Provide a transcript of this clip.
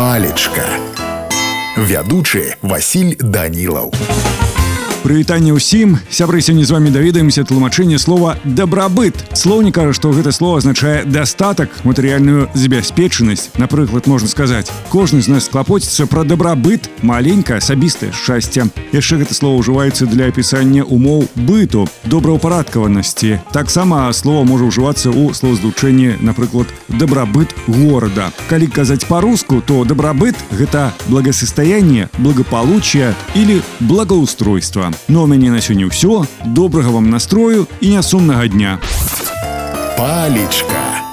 палечка вядучы Васіль данілаў Прывітанне ўсім сябры сёння з вами даведаемся тлумачэнне слова дабрабыт слоўнік кажа што гэта слово азначае дастатак матэрыяльную забяспечанасць напрыклад можна сказаць кожны з нас клапоціцца пра дабрабыт маленькае асабістае шчасце яшчэ гэта слово ўжываецца для апісання умоў быту добраўпарадкаванасці таксама слово можа ўжывацца ў словазлучэнні напрыклад дабрабыт горада калі казаць по-руску то дабрабыт гэта благосостояние благополучие или благоустройство Ну а мяне на сёння ўсё. Добрага вам настрою і нясумнага дня. Палечка